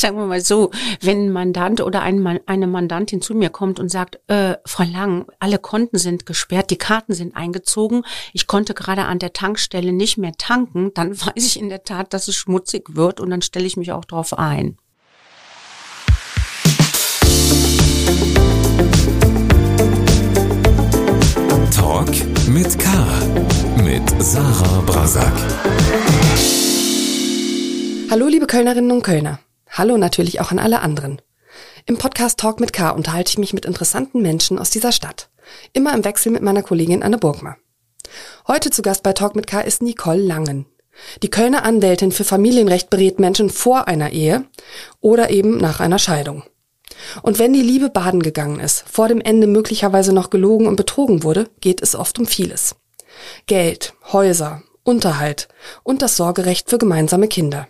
sagen wir mal so, wenn ein Mandant oder ein, eine Mandantin zu mir kommt und sagt, äh, Frau Lang, alle Konten sind gesperrt, die Karten sind eingezogen, ich konnte gerade an der Tankstelle nicht mehr tanken, dann weiß ich in der Tat, dass es schmutzig wird und dann stelle ich mich auch darauf ein. Talk mit K. Mit Sarah Brasak. Hallo liebe Kölnerinnen und Kölner. Hallo natürlich auch an alle anderen. Im Podcast Talk mit K unterhalte ich mich mit interessanten Menschen aus dieser Stadt. Immer im Wechsel mit meiner Kollegin Anne Burgmer. Heute zu Gast bei Talk mit K ist Nicole Langen. Die Kölner Anwältin für Familienrecht berät Menschen vor einer Ehe oder eben nach einer Scheidung. Und wenn die Liebe baden gegangen ist, vor dem Ende möglicherweise noch gelogen und betrogen wurde, geht es oft um vieles. Geld, Häuser, Unterhalt und das Sorgerecht für gemeinsame Kinder.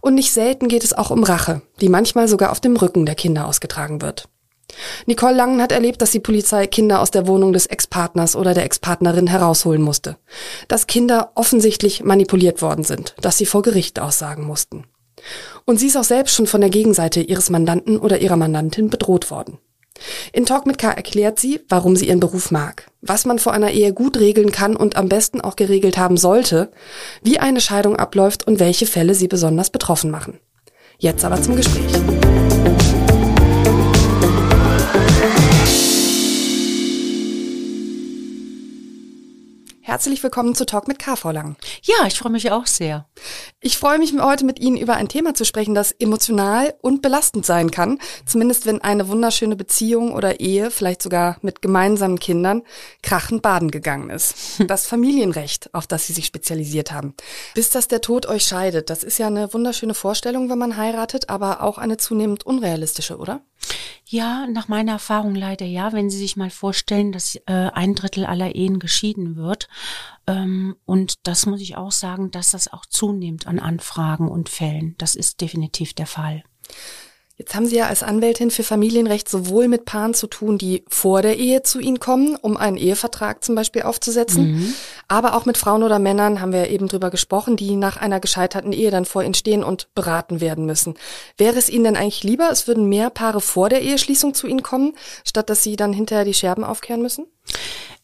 Und nicht selten geht es auch um Rache, die manchmal sogar auf dem Rücken der Kinder ausgetragen wird. Nicole Langen hat erlebt, dass die Polizei Kinder aus der Wohnung des Ex-Partners oder der Ex-Partnerin herausholen musste. Dass Kinder offensichtlich manipuliert worden sind, dass sie vor Gericht aussagen mussten. Und sie ist auch selbst schon von der Gegenseite ihres Mandanten oder ihrer Mandantin bedroht worden. In Talk mit K erklärt sie, warum sie ihren Beruf mag, was man vor einer Ehe gut regeln kann und am besten auch geregelt haben sollte, wie eine Scheidung abläuft und welche Fälle sie besonders betroffen machen. Jetzt aber zum Gespräch. Herzlich willkommen zu Talk mit KV Lang. Ja, ich freue mich auch sehr. Ich freue mich heute mit Ihnen über ein Thema zu sprechen, das emotional und belastend sein kann. Zumindest wenn eine wunderschöne Beziehung oder Ehe, vielleicht sogar mit gemeinsamen Kindern, krachend baden gegangen ist. Das Familienrecht, auf das Sie sich spezialisiert haben. Bis dass der Tod euch scheidet. Das ist ja eine wunderschöne Vorstellung, wenn man heiratet, aber auch eine zunehmend unrealistische, oder? Ja, nach meiner Erfahrung leider ja. Wenn Sie sich mal vorstellen, dass äh, ein Drittel aller Ehen geschieden wird. Ähm, und das muss ich auch sagen, dass das auch zunimmt an Anfragen und Fällen. Das ist definitiv der Fall. Jetzt haben Sie ja als Anwältin für Familienrecht sowohl mit Paaren zu tun, die vor der Ehe zu Ihnen kommen, um einen Ehevertrag zum Beispiel aufzusetzen, mhm. aber auch mit Frauen oder Männern, haben wir ja eben drüber gesprochen, die nach einer gescheiterten Ehe dann vor Ihnen stehen und beraten werden müssen. Wäre es Ihnen denn eigentlich lieber, es würden mehr Paare vor der Eheschließung zu Ihnen kommen, statt dass Sie dann hinterher die Scherben aufkehren müssen?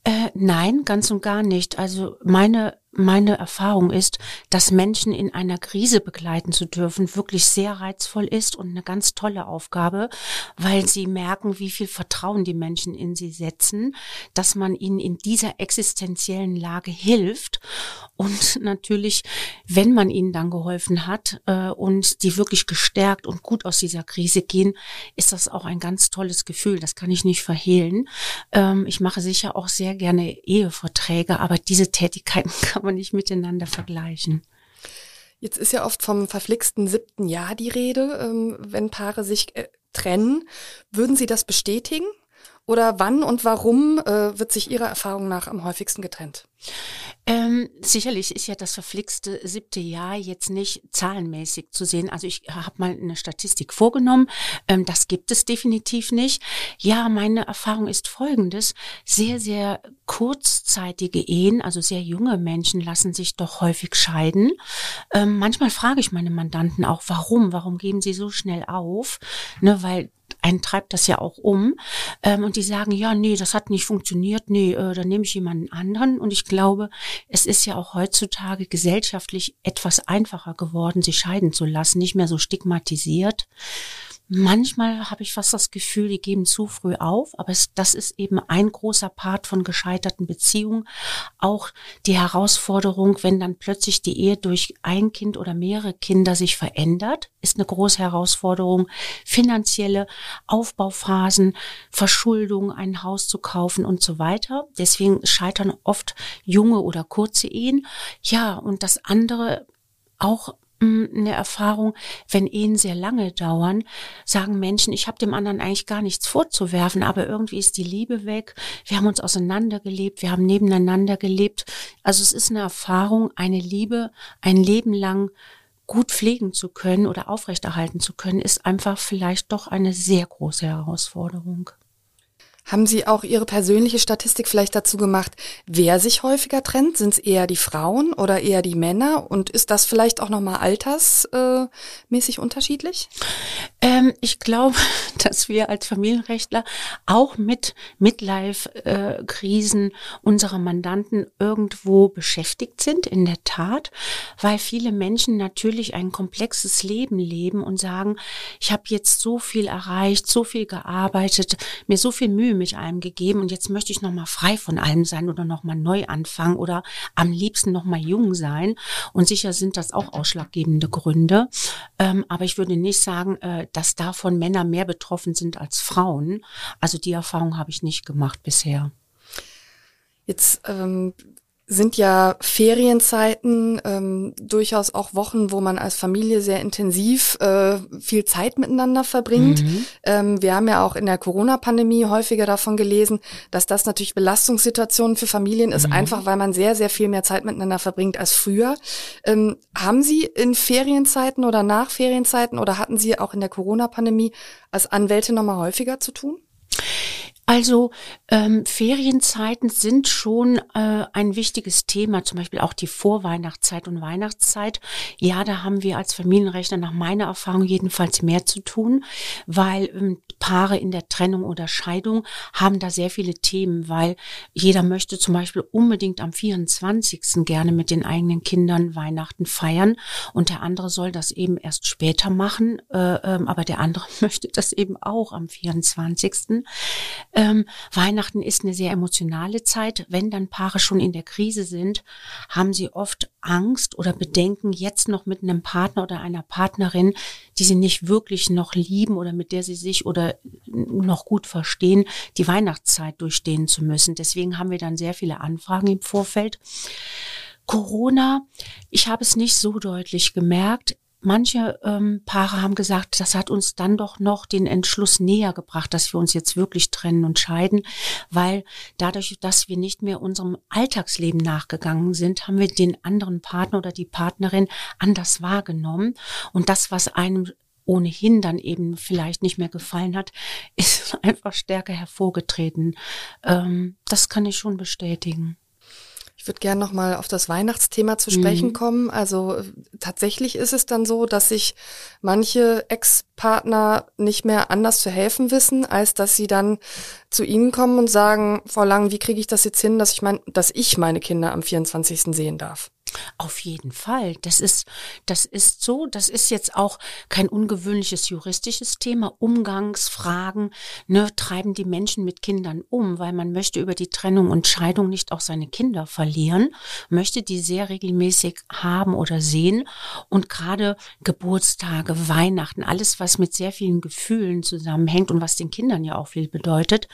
Äh, nein, ganz und gar nicht. Also meine meine Erfahrung ist, dass Menschen in einer Krise begleiten zu dürfen, wirklich sehr reizvoll ist und eine ganz tolle Aufgabe, weil sie merken, wie viel Vertrauen die Menschen in sie setzen, dass man ihnen in dieser existenziellen Lage hilft und natürlich, wenn man ihnen dann geholfen hat äh, und die wirklich gestärkt und gut aus dieser Krise gehen, ist das auch ein ganz tolles Gefühl. Das kann ich nicht verhehlen. Ähm, ich mache sicher auch sehr gerne Eheverträge, aber diese Tätigkeiten kann man nicht miteinander vergleichen. Jetzt ist ja oft vom verflixten siebten Jahr die Rede, ähm, wenn Paare sich äh, trennen. Würden Sie das bestätigen? Oder wann und warum äh, wird sich Ihrer Erfahrung nach am häufigsten getrennt? Ähm, sicherlich ist ja das verflixte siebte Jahr jetzt nicht zahlenmäßig zu sehen. Also ich habe mal eine Statistik vorgenommen. Ähm, das gibt es definitiv nicht. Ja, meine Erfahrung ist folgendes. Sehr, sehr kurzzeitige Ehen, also sehr junge Menschen lassen sich doch häufig scheiden. Ähm, manchmal frage ich meine Mandanten auch, warum? Warum geben sie so schnell auf? Ne, weil einen treibt das ja auch um. Ähm, und die sagen, ja, nee, das hat nicht funktioniert, nee, äh, dann nehme ich jemanden anderen. Und ich glaube, es ist ja auch heutzutage gesellschaftlich etwas einfacher geworden, sich scheiden zu lassen, nicht mehr so stigmatisiert. Manchmal habe ich fast das Gefühl, die geben zu früh auf, aber es, das ist eben ein großer Part von gescheiterten Beziehungen. Auch die Herausforderung, wenn dann plötzlich die Ehe durch ein Kind oder mehrere Kinder sich verändert, ist eine große Herausforderung. Finanzielle Aufbauphasen, Verschuldung, ein Haus zu kaufen und so weiter. Deswegen scheitern oft junge oder kurze Ehen. Ja, und das andere auch eine Erfahrung, wenn Ehen sehr lange dauern, sagen Menschen, ich habe dem anderen eigentlich gar nichts vorzuwerfen, aber irgendwie ist die Liebe weg. Wir haben uns auseinandergelebt, wir haben nebeneinander gelebt. Also es ist eine Erfahrung, eine Liebe ein Leben lang gut pflegen zu können oder aufrechterhalten zu können, ist einfach vielleicht doch eine sehr große Herausforderung. Haben Sie auch Ihre persönliche Statistik vielleicht dazu gemacht, wer sich häufiger trennt? Sind es eher die Frauen oder eher die Männer? Und ist das vielleicht auch nochmal altersmäßig unterschiedlich? Ähm, ich glaube, dass wir als Familienrechtler auch mit Midlife-Krisen unserer Mandanten irgendwo beschäftigt sind, in der Tat, weil viele Menschen natürlich ein komplexes Leben leben und sagen, ich habe jetzt so viel erreicht, so viel gearbeitet, mir so viel Mühe mich allem gegeben und jetzt möchte ich noch mal frei von allem sein oder noch mal neu anfangen oder am liebsten noch mal jung sein. Und sicher sind das auch ausschlaggebende Gründe. Ähm, aber ich würde nicht sagen, äh, dass davon Männer mehr betroffen sind als Frauen. Also die Erfahrung habe ich nicht gemacht bisher. Jetzt ähm, sind ja Ferienzeiten ähm, durchaus auch Wochen, wo man als Familie sehr intensiv äh, viel Zeit miteinander verbringt. Mhm. Ähm, wir haben ja auch in der Corona-Pandemie häufiger davon gelesen, dass das natürlich Belastungssituationen für Familien ist, mhm. einfach weil man sehr, sehr viel mehr Zeit miteinander verbringt als früher. Ähm, haben Sie in Ferienzeiten oder nach Ferienzeiten oder hatten Sie auch in der Corona-Pandemie als Anwälte nochmal häufiger zu tun? Also ähm, Ferienzeiten sind schon äh, ein wichtiges Thema, zum Beispiel auch die Vorweihnachtszeit und Weihnachtszeit. Ja, da haben wir als Familienrechner nach meiner Erfahrung jedenfalls mehr zu tun, weil ähm, Paare in der Trennung oder Scheidung haben da sehr viele Themen, weil jeder möchte zum Beispiel unbedingt am 24. gerne mit den eigenen Kindern Weihnachten feiern und der andere soll das eben erst später machen, äh, äh, aber der andere möchte das eben auch am 24. Ähm, Weihnachten ist eine sehr emotionale Zeit. Wenn dann Paare schon in der Krise sind, haben sie oft Angst oder Bedenken, jetzt noch mit einem Partner oder einer Partnerin, die sie nicht wirklich noch lieben oder mit der sie sich oder noch gut verstehen, die Weihnachtszeit durchstehen zu müssen. Deswegen haben wir dann sehr viele Anfragen im Vorfeld. Corona, ich habe es nicht so deutlich gemerkt manche ähm, Paare haben gesagt, das hat uns dann doch noch den Entschluss näher gebracht, dass wir uns jetzt wirklich trennen und scheiden, weil dadurch, dass wir nicht mehr unserem Alltagsleben nachgegangen sind, haben wir den anderen Partner oder die Partnerin anders wahrgenommen. Und das, was einem ohnehin dann eben vielleicht nicht mehr gefallen hat, ist einfach stärker hervorgetreten. Ähm, das kann ich schon bestätigen. Ich würde gerne nochmal auf das Weihnachtsthema zu sprechen mhm. kommen. Also tatsächlich ist es dann so, dass sich manche Ex-Partner nicht mehr anders zu helfen wissen, als dass sie dann zu ihnen kommen und sagen, Frau Lang, wie kriege ich das jetzt hin, dass ich mein, dass ich meine Kinder am 24. sehen darf? Auf jeden Fall. Das ist, das ist so. Das ist jetzt auch kein ungewöhnliches juristisches Thema. Umgangsfragen ne, treiben die Menschen mit Kindern um, weil man möchte über die Trennung und Scheidung nicht auch seine Kinder verlieren, möchte die sehr regelmäßig haben oder sehen. Und gerade Geburtstage, Weihnachten, alles, was mit sehr vielen Gefühlen zusammenhängt und was den Kindern ja auch viel bedeutet,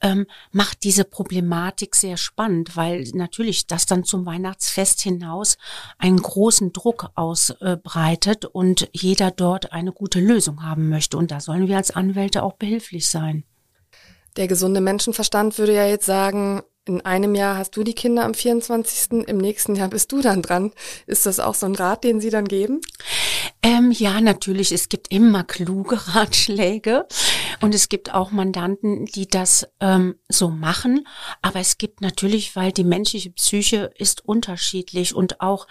ähm, macht diese Problematik sehr spannend, weil natürlich das dann zum Weihnachtsfest hinaus hinaus einen großen Druck ausbreitet und jeder dort eine gute Lösung haben möchte. Und da sollen wir als Anwälte auch behilflich sein. Der gesunde Menschenverstand würde ja jetzt sagen, in einem Jahr hast du die Kinder am 24., im nächsten Jahr bist du dann dran. Ist das auch so ein Rat, den Sie dann geben? Ähm, ja, natürlich. Es gibt immer kluge Ratschläge und es gibt auch Mandanten, die das ähm, so machen. Aber es gibt natürlich, weil die menschliche Psyche ist unterschiedlich und auch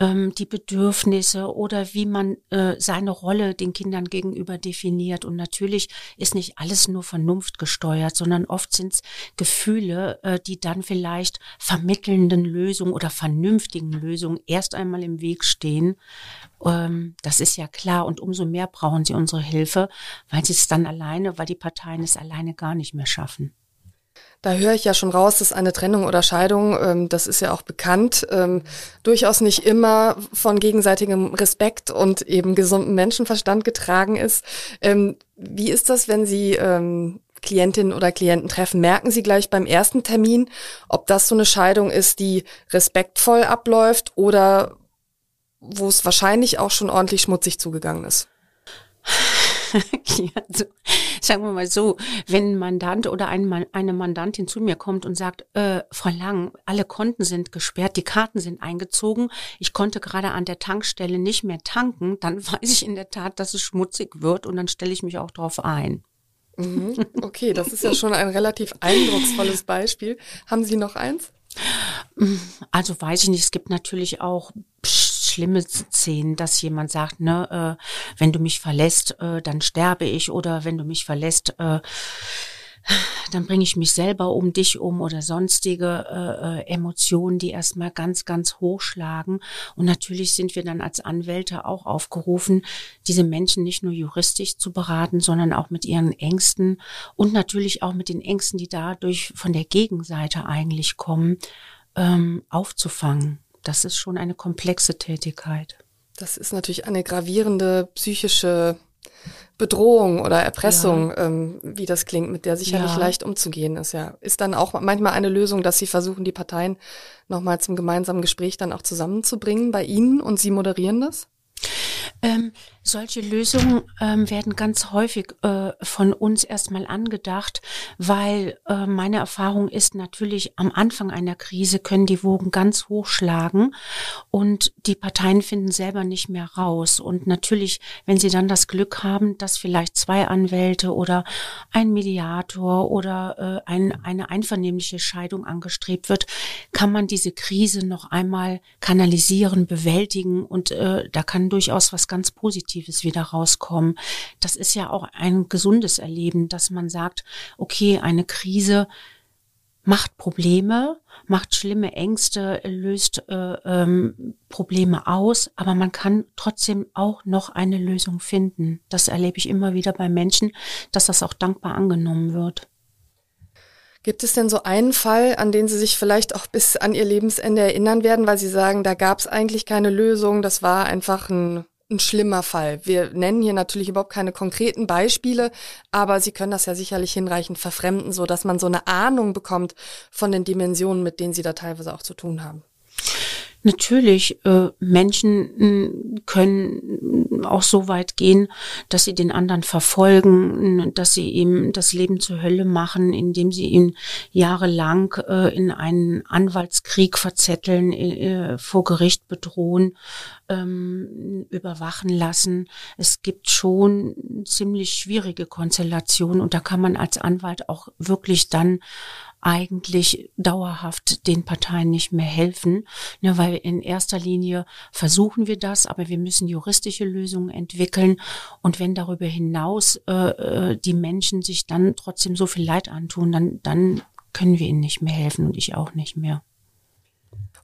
ähm, die Bedürfnisse oder wie man äh, seine Rolle den Kindern gegenüber definiert. Und natürlich ist nicht alles nur Vernunft gesteuert, sondern oft sind es Gefühle, äh, die die dann vielleicht vermittelnden Lösungen oder vernünftigen Lösungen erst einmal im Weg stehen. Ähm, das ist ja klar. Und umso mehr brauchen sie unsere Hilfe, weil sie es dann alleine, weil die Parteien es alleine gar nicht mehr schaffen. Da höre ich ja schon raus, dass eine Trennung oder Scheidung, ähm, das ist ja auch bekannt, ähm, durchaus nicht immer von gegenseitigem Respekt und eben gesundem Menschenverstand getragen ist. Wie ist das, wenn Sie Klientinnen oder Klienten treffen, merken Sie gleich beim ersten Termin, ob das so eine Scheidung ist, die respektvoll abläuft oder wo es wahrscheinlich auch schon ordentlich schmutzig zugegangen ist. ja, so, sagen wir mal so, wenn ein Mandant oder ein, eine Mandantin zu mir kommt und sagt, äh, Frau Lang, alle Konten sind gesperrt, die Karten sind eingezogen, ich konnte gerade an der Tankstelle nicht mehr tanken, dann weiß ich in der Tat, dass es schmutzig wird und dann stelle ich mich auch darauf ein. Mhm. Okay, das ist ja schon ein relativ eindrucksvolles Beispiel. Haben Sie noch eins? Also weiß ich nicht, es gibt natürlich auch schlimme Szenen, dass jemand sagt, ne, äh, wenn du mich verlässt, äh, dann sterbe ich oder wenn du mich verlässt, äh, dann bringe ich mich selber um dich um oder sonstige äh, äh, Emotionen, die erstmal ganz, ganz hochschlagen. Und natürlich sind wir dann als Anwälte auch aufgerufen, diese Menschen nicht nur juristisch zu beraten, sondern auch mit ihren Ängsten und natürlich auch mit den Ängsten, die dadurch von der Gegenseite eigentlich kommen, ähm, aufzufangen. Das ist schon eine komplexe Tätigkeit. Das ist natürlich eine gravierende psychische Bedrohung oder Erpressung, ja. ähm, wie das klingt, mit der sicherlich ja. leicht umzugehen ist. Ja, ist dann auch manchmal eine Lösung, dass Sie versuchen, die Parteien nochmal zum gemeinsamen Gespräch dann auch zusammenzubringen bei Ihnen und Sie moderieren das? Ähm, solche Lösungen ähm, werden ganz häufig äh, von uns erstmal angedacht, weil äh, meine Erfahrung ist natürlich, am Anfang einer Krise können die Wogen ganz hoch schlagen und die Parteien finden selber nicht mehr raus. Und natürlich, wenn sie dann das Glück haben, dass vielleicht zwei Anwälte oder ein Mediator oder äh, ein, eine einvernehmliche Scheidung angestrebt wird, kann man diese Krise noch einmal kanalisieren, bewältigen und äh, da kann durchaus was ganz Positives wieder rauskommen. Das ist ja auch ein gesundes Erleben, dass man sagt, okay, eine Krise macht Probleme, macht schlimme Ängste, löst äh, ähm, Probleme aus, aber man kann trotzdem auch noch eine Lösung finden. Das erlebe ich immer wieder bei Menschen, dass das auch dankbar angenommen wird. Gibt es denn so einen Fall, an den Sie sich vielleicht auch bis an Ihr Lebensende erinnern werden, weil Sie sagen, da gab es eigentlich keine Lösung, das war einfach ein, ein schlimmer Fall? Wir nennen hier natürlich überhaupt keine konkreten Beispiele, aber Sie können das ja sicherlich hinreichend verfremden, so dass man so eine Ahnung bekommt von den Dimensionen, mit denen Sie da teilweise auch zu tun haben. Natürlich, äh, Menschen können auch so weit gehen, dass sie den anderen verfolgen, dass sie ihm das Leben zur Hölle machen, indem sie ihn jahrelang äh, in einen Anwaltskrieg verzetteln, äh, vor Gericht bedrohen, ähm, überwachen lassen. Es gibt schon ziemlich schwierige Konstellationen und da kann man als Anwalt auch wirklich dann eigentlich dauerhaft den Parteien nicht mehr helfen, ne, weil in erster Linie versuchen wir das, aber wir müssen juristische Lösungen entwickeln und wenn darüber hinaus äh, äh, die Menschen sich dann trotzdem so viel Leid antun, dann, dann können wir ihnen nicht mehr helfen und ich auch nicht mehr.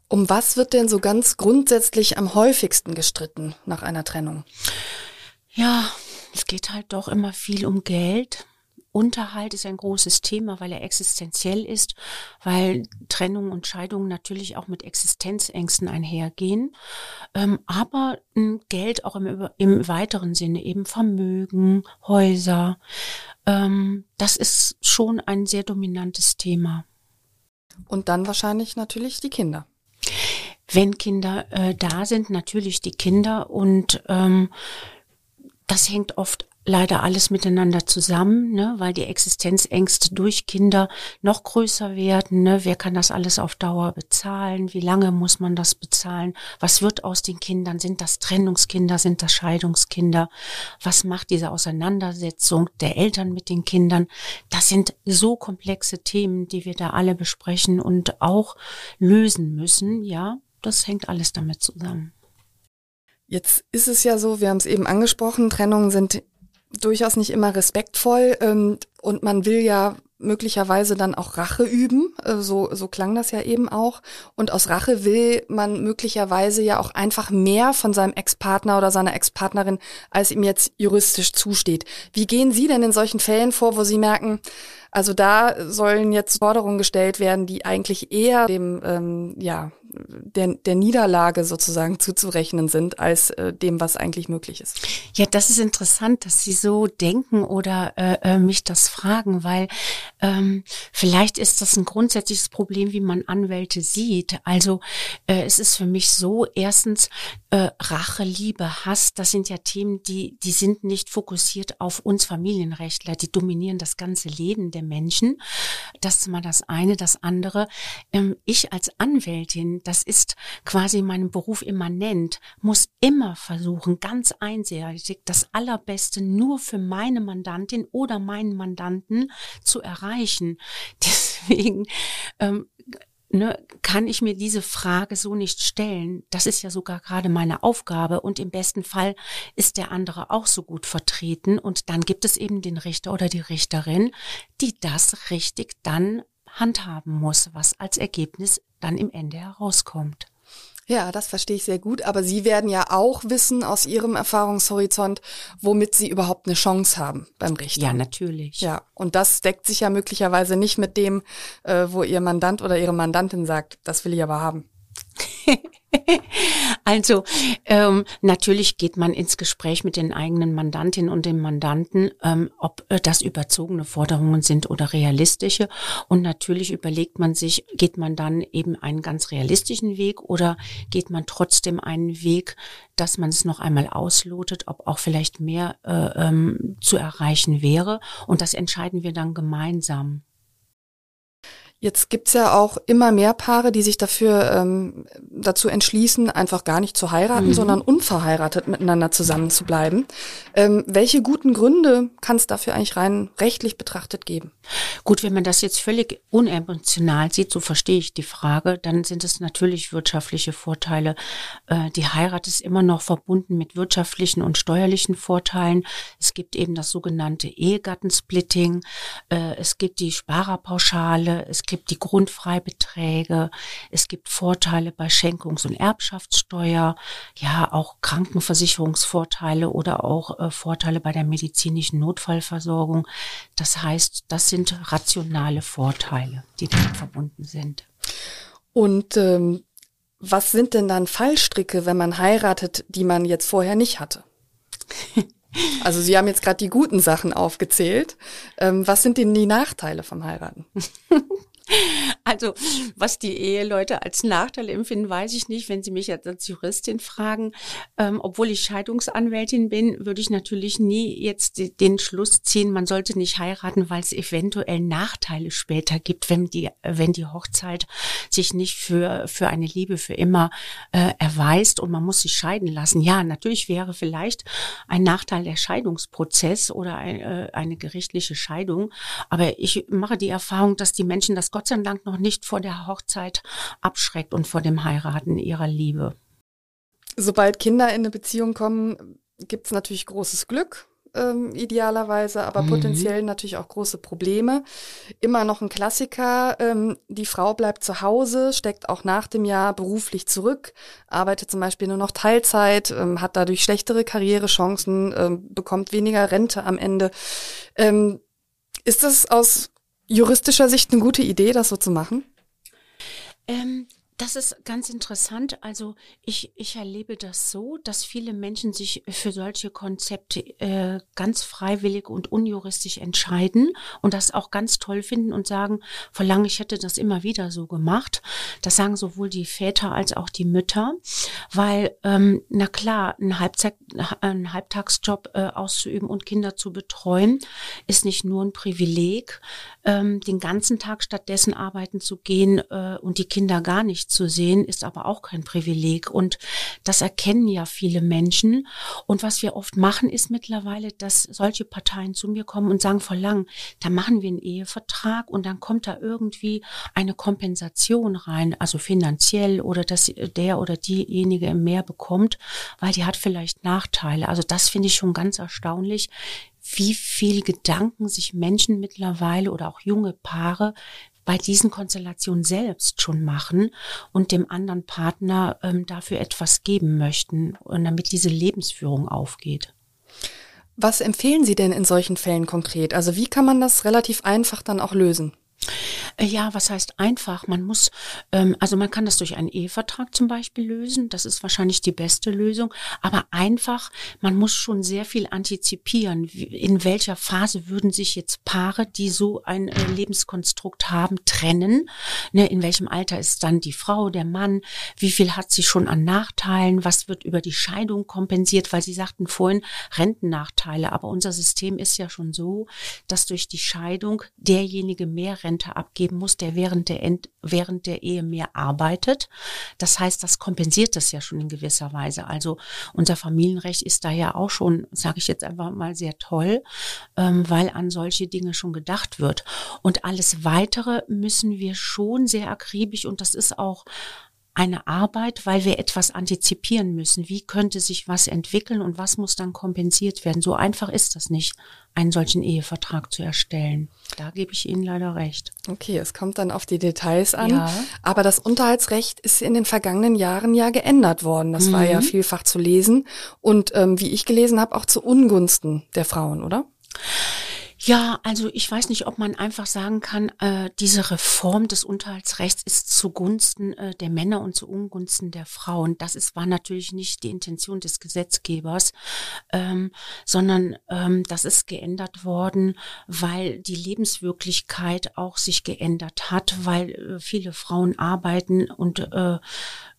Um was wird denn so ganz grundsätzlich am häufigsten gestritten nach einer Trennung? Ja, es geht halt doch immer viel um Geld. Unterhalt ist ein großes Thema, weil er existenziell ist, weil Trennung und Scheidung natürlich auch mit Existenzängsten einhergehen. Ähm, aber Geld auch im, im, weiteren Sinne, eben Vermögen, Häuser. Ähm, das ist schon ein sehr dominantes Thema. Und dann wahrscheinlich natürlich die Kinder. Wenn Kinder äh, da sind, natürlich die Kinder und ähm, das hängt oft leider alles miteinander zusammen, ne, weil die Existenzängste durch Kinder noch größer werden. Ne? Wer kann das alles auf Dauer bezahlen? Wie lange muss man das bezahlen? Was wird aus den Kindern? Sind das Trennungskinder? Sind das Scheidungskinder? Was macht diese Auseinandersetzung der Eltern mit den Kindern? Das sind so komplexe Themen, die wir da alle besprechen und auch lösen müssen. Ja, das hängt alles damit zusammen. Jetzt ist es ja so, wir haben es eben angesprochen, Trennungen sind durchaus nicht immer respektvoll ähm, und man will ja möglicherweise dann auch Rache üben, äh, so, so klang das ja eben auch. Und aus Rache will man möglicherweise ja auch einfach mehr von seinem Ex-Partner oder seiner Ex-Partnerin, als ihm jetzt juristisch zusteht. Wie gehen Sie denn in solchen Fällen vor, wo Sie merken, also da sollen jetzt Forderungen gestellt werden, die eigentlich eher dem, ähm, ja, der, der Niederlage sozusagen zuzurechnen sind, als äh, dem, was eigentlich möglich ist. Ja, das ist interessant, dass Sie so denken oder äh, äh, mich das fragen, weil ähm, vielleicht ist das ein grundsätzliches Problem, wie man Anwälte sieht. Also äh, es ist für mich so, erstens, äh, Rache, Liebe, Hass, das sind ja Themen, die, die sind nicht fokussiert auf uns Familienrechtler, die dominieren das ganze Leben der Menschen. Das ist mal das eine. Das andere, ähm, ich als Anwältin, das ist quasi meinem Beruf immanent, muss immer versuchen, ganz einseitig das Allerbeste nur für meine Mandantin oder meinen Mandanten zu erreichen. Deswegen ähm, ne, kann ich mir diese Frage so nicht stellen. Das ist ja sogar gerade meine Aufgabe und im besten Fall ist der andere auch so gut vertreten und dann gibt es eben den Richter oder die Richterin, die das richtig dann handhaben muss, was als Ergebnis dann im Ende herauskommt. Ja, das verstehe ich sehr gut. Aber Sie werden ja auch wissen aus Ihrem Erfahrungshorizont, womit Sie überhaupt eine Chance haben beim Richter. Ja, natürlich. Ja, und das deckt sich ja möglicherweise nicht mit dem, äh, wo Ihr Mandant oder Ihre Mandantin sagt, das will ich aber haben. also ähm, natürlich geht man ins Gespräch mit den eigenen Mandantinnen und dem Mandanten, ähm, ob äh, das überzogene Forderungen sind oder realistische. Und natürlich überlegt man sich, geht man dann eben einen ganz realistischen Weg oder geht man trotzdem einen Weg, dass man es noch einmal auslotet, ob auch vielleicht mehr äh, ähm, zu erreichen wäre. Und das entscheiden wir dann gemeinsam. Jetzt gibt's ja auch immer mehr Paare, die sich dafür ähm, dazu entschließen, einfach gar nicht zu heiraten, mhm. sondern unverheiratet miteinander zusammenzubleiben. Ähm, welche guten Gründe kann es dafür eigentlich rein rechtlich betrachtet geben? Gut, wenn man das jetzt völlig unemotional sieht, so verstehe ich die Frage, dann sind es natürlich wirtschaftliche Vorteile. Äh, die Heirat ist immer noch verbunden mit wirtschaftlichen und steuerlichen Vorteilen. Es gibt eben das sogenannte Ehegattensplitting, äh, es gibt die Sparerpauschale, es gibt die Grundfreibeträge, es gibt Vorteile bei Schenkungs- und Erbschaftssteuer, ja auch Krankenversicherungsvorteile oder auch äh, Vorteile bei der medizinischen Notfallversorgung. Das heißt, das sind rationale Vorteile, die damit verbunden sind. Und ähm, was sind denn dann Fallstricke, wenn man heiratet, die man jetzt vorher nicht hatte? Also Sie haben jetzt gerade die guten Sachen aufgezählt. Ähm, was sind denn die Nachteile vom Heiraten? Also, was die Eheleute als Nachteil empfinden, weiß ich nicht. Wenn Sie mich als Juristin fragen, ähm, obwohl ich Scheidungsanwältin bin, würde ich natürlich nie jetzt den Schluss ziehen, man sollte nicht heiraten, weil es eventuell Nachteile später gibt, wenn die, wenn die Hochzeit sich nicht für, für eine Liebe für immer äh, erweist und man muss sich scheiden lassen. Ja, natürlich wäre vielleicht ein Nachteil der Scheidungsprozess oder ein, äh, eine gerichtliche Scheidung. Aber ich mache die Erfahrung, dass die Menschen das Gott sei Dank noch nicht vor der Hochzeit abschreckt und vor dem Heiraten ihrer Liebe. Sobald Kinder in eine Beziehung kommen, gibt es natürlich großes Glück. Ähm, idealerweise, aber mhm. potenziell natürlich auch große Probleme. Immer noch ein Klassiker, ähm, die Frau bleibt zu Hause, steckt auch nach dem Jahr beruflich zurück, arbeitet zum Beispiel nur noch Teilzeit, ähm, hat dadurch schlechtere Karrierechancen, ähm, bekommt weniger Rente am Ende. Ähm, ist das aus juristischer Sicht eine gute Idee, das so zu machen? Ähm, das ist ganz interessant. Also ich, ich erlebe das so, dass viele Menschen sich für solche Konzepte äh, ganz freiwillig und unjuristisch entscheiden und das auch ganz toll finden und sagen, verlange ich hätte das immer wieder so gemacht. Das sagen sowohl die Väter als auch die Mütter, weil ähm, na klar, ein, Halbzeit, ein Halbtagsjob äh, auszuüben und Kinder zu betreuen, ist nicht nur ein Privileg, ähm, den ganzen Tag stattdessen arbeiten zu gehen äh, und die Kinder gar nicht zu sehen, ist aber auch kein Privileg. Und das erkennen ja viele Menschen. Und was wir oft machen, ist mittlerweile, dass solche Parteien zu mir kommen und sagen, verlangen, da machen wir einen Ehevertrag und dann kommt da irgendwie eine Kompensation rein, also finanziell oder dass der oder diejenige mehr bekommt, weil die hat vielleicht Nachteile. Also das finde ich schon ganz erstaunlich, wie viel Gedanken sich Menschen mittlerweile oder auch junge Paare bei diesen Konstellationen selbst schon machen und dem anderen Partner ähm, dafür etwas geben möchten damit diese Lebensführung aufgeht. Was empfehlen Sie denn in solchen Fällen konkret? Also wie kann man das relativ einfach dann auch lösen? Äh, ja, was heißt einfach? Man muss, ähm, also man kann das durch einen Ehevertrag zum Beispiel lösen. Das ist wahrscheinlich die beste Lösung. Aber einfach, man muss schon sehr viel antizipieren. In welcher Phase würden sich jetzt Paare, die so ein äh, Lebenskonstrukt haben, trennen? Ne, in welchem Alter ist dann die Frau, der Mann? Wie viel hat sie schon an Nachteilen? Was wird über die Scheidung kompensiert? Weil Sie sagten vorhin Rentennachteile. Aber unser System ist ja schon so, dass durch die Scheidung derjenige mehr Rente abgibt, abgeben muss, der während der, End, während der Ehe mehr arbeitet. Das heißt, das kompensiert das ja schon in gewisser Weise. Also unser Familienrecht ist da ja auch schon, sage ich jetzt einfach mal, sehr toll, ähm, weil an solche Dinge schon gedacht wird. Und alles Weitere müssen wir schon sehr akribisch und das ist auch eine Arbeit, weil wir etwas antizipieren müssen. Wie könnte sich was entwickeln und was muss dann kompensiert werden? So einfach ist das nicht, einen solchen Ehevertrag zu erstellen. Da gebe ich Ihnen leider recht. Okay, es kommt dann auf die Details an. Ja. Aber das Unterhaltsrecht ist in den vergangenen Jahren ja geändert worden. Das mhm. war ja mhm. vielfach zu lesen und ähm, wie ich gelesen habe, auch zu Ungunsten der Frauen, oder? Ja, also ich weiß nicht, ob man einfach sagen kann, äh, diese Reform des Unterhaltsrechts ist zugunsten äh, der Männer und zu Ungunsten der Frauen. Das ist, war natürlich nicht die Intention des Gesetzgebers, ähm, sondern ähm, das ist geändert worden, weil die Lebenswirklichkeit auch sich geändert hat, weil äh, viele Frauen arbeiten und äh,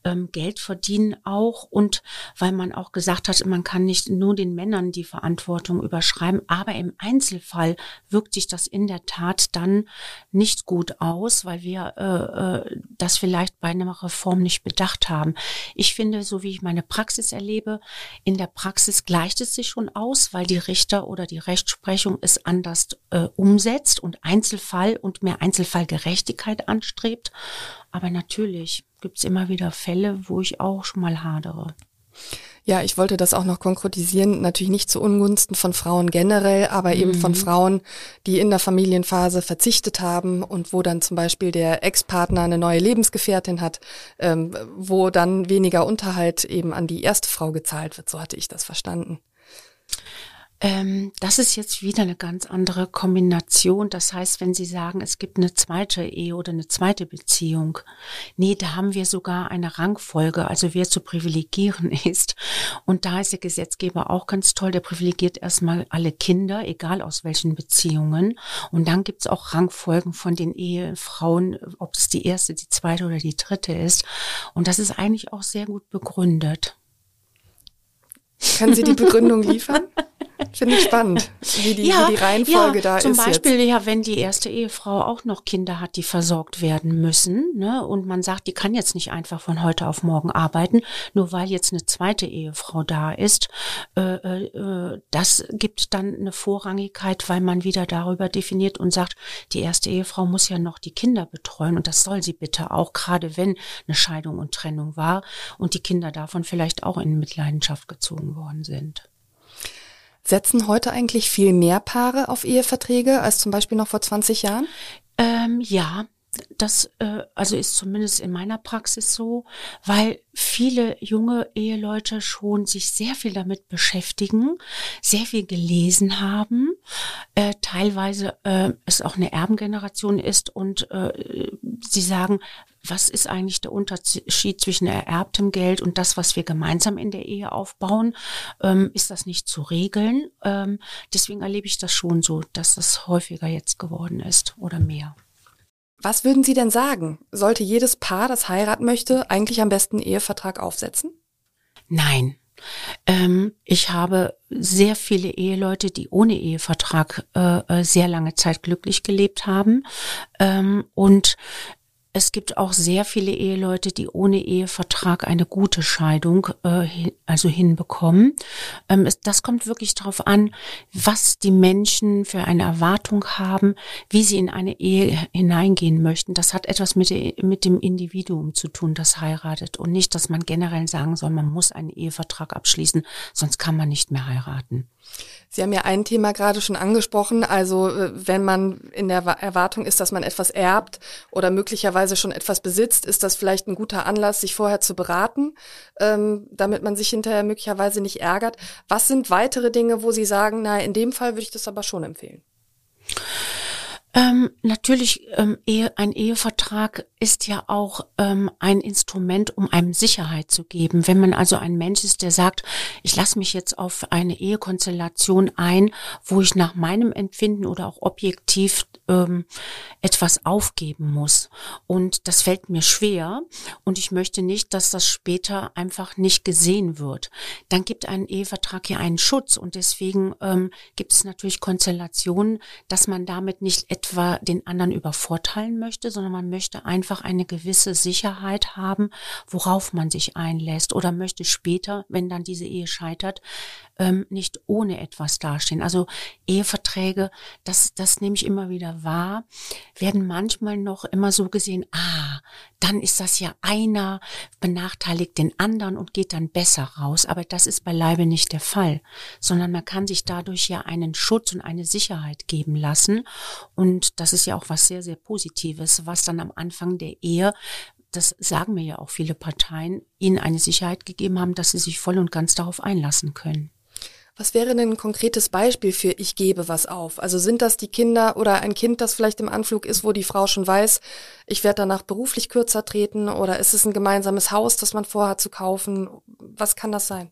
ähm, Geld verdienen auch und weil man auch gesagt hat, man kann nicht nur den Männern die Verantwortung überschreiben, aber im Einzelfall wirkt sich das in der Tat dann nicht gut aus, weil wir äh, äh, das vielleicht bei einer Reform nicht bedacht haben. Ich finde, so wie ich meine Praxis erlebe, in der Praxis gleicht es sich schon aus, weil die Richter oder die Rechtsprechung es anders äh, umsetzt und Einzelfall und mehr Einzelfallgerechtigkeit anstrebt. Aber natürlich gibt es immer wieder Fälle, wo ich auch schon mal hadere. Ja, ich wollte das auch noch konkretisieren, natürlich nicht zu Ungunsten von Frauen generell, aber eben von mhm. Frauen, die in der Familienphase verzichtet haben und wo dann zum Beispiel der Ex-Partner eine neue Lebensgefährtin hat, ähm, wo dann weniger Unterhalt eben an die erste Frau gezahlt wird. So hatte ich das verstanden. Ähm, das ist jetzt wieder eine ganz andere Kombination. Das heißt, wenn Sie sagen, es gibt eine zweite Ehe oder eine zweite Beziehung, nee, da haben wir sogar eine Rangfolge, also wer zu privilegieren ist. Und da ist der Gesetzgeber auch ganz toll, der privilegiert erstmal alle Kinder, egal aus welchen Beziehungen. Und dann gibt's auch Rangfolgen von den Ehefrauen, ob es die erste, die zweite oder die dritte ist. Und das ist eigentlich auch sehr gut begründet. Können Sie die Begründung liefern? Finde ich spannend, wie die, ja, wie die Reihenfolge ja, da zum ist. Zum Beispiel, jetzt. ja, wenn die erste Ehefrau auch noch Kinder hat, die versorgt werden müssen, ne, und man sagt, die kann jetzt nicht einfach von heute auf morgen arbeiten, nur weil jetzt eine zweite Ehefrau da ist. Äh, äh, das gibt dann eine Vorrangigkeit, weil man wieder darüber definiert und sagt, die erste Ehefrau muss ja noch die Kinder betreuen und das soll sie bitte auch, gerade wenn eine Scheidung und Trennung war und die Kinder davon vielleicht auch in Mitleidenschaft gezogen worden sind. Setzen heute eigentlich viel mehr Paare auf Eheverträge als zum Beispiel noch vor 20 Jahren? Ähm, ja, das äh, also ist zumindest in meiner Praxis so, weil viele junge Eheleute schon sich sehr viel damit beschäftigen, sehr viel gelesen haben, äh, teilweise äh, es auch eine Erbengeneration ist und äh, sie sagen, was ist eigentlich der Unterschied zwischen ererbtem Geld und das, was wir gemeinsam in der Ehe aufbauen? Ähm, ist das nicht zu regeln? Ähm, deswegen erlebe ich das schon so, dass das häufiger jetzt geworden ist oder mehr. Was würden Sie denn sagen? Sollte jedes Paar, das heiraten möchte, eigentlich am besten einen Ehevertrag aufsetzen? Nein. Ähm, ich habe sehr viele Eheleute, die ohne Ehevertrag äh, äh sehr lange Zeit glücklich gelebt haben. Ähm, und es gibt auch sehr viele Eheleute, die ohne Ehevertrag eine gute Scheidung äh, also hinbekommen. Ähm, es, das kommt wirklich darauf an, was die Menschen für eine Erwartung haben, wie sie in eine Ehe hineingehen möchten. Das hat etwas mit, mit dem Individuum zu tun, das heiratet und nicht, dass man generell sagen soll, man muss einen Ehevertrag abschließen, sonst kann man nicht mehr heiraten. Sie haben ja ein Thema gerade schon angesprochen, also äh, wenn man in der Erwartung ist, dass man etwas erbt oder möglicherweise schon etwas besitzt, ist das vielleicht ein guter Anlass, sich vorher zu beraten, ähm, damit man sich hinterher möglicherweise nicht ärgert. Was sind weitere Dinge, wo Sie sagen, na, in dem Fall würde ich das aber schon empfehlen? Ähm, natürlich, ähm, ein Ehevertrag ist ja auch ähm, ein Instrument, um einem Sicherheit zu geben. Wenn man also ein Mensch ist, der sagt, ich lasse mich jetzt auf eine Ehekonstellation ein, wo ich nach meinem Empfinden oder auch objektiv ähm, etwas aufgeben muss. Und das fällt mir schwer und ich möchte nicht, dass das später einfach nicht gesehen wird. Dann gibt ein Ehevertrag ja einen Schutz und deswegen ähm, gibt es natürlich Konstellationen, dass man damit nicht etwa den anderen übervorteilen möchte, sondern man möchte einfach eine gewisse Sicherheit haben, worauf man sich einlässt oder möchte später, wenn dann diese Ehe scheitert, ähm, nicht ohne etwas dastehen. Also Eheverträge, das, das nehme ich immer wieder wahr, werden manchmal noch immer so gesehen, ah, dann ist das ja einer benachteiligt den anderen und geht dann besser raus. Aber das ist beileibe nicht der Fall, sondern man kann sich dadurch ja einen Schutz und eine Sicherheit geben lassen. Und das ist ja auch was sehr, sehr Positives, was dann am Anfang der Ehe das sagen mir ja auch viele Parteien, ihnen eine Sicherheit gegeben haben, dass sie sich voll und ganz darauf einlassen können. Was wäre denn ein konkretes Beispiel für ich gebe was auf? Also sind das die Kinder oder ein Kind, das vielleicht im Anflug ist, wo die Frau schon weiß, ich werde danach beruflich kürzer treten oder ist es ein gemeinsames Haus, das man vorhat zu kaufen? Was kann das sein?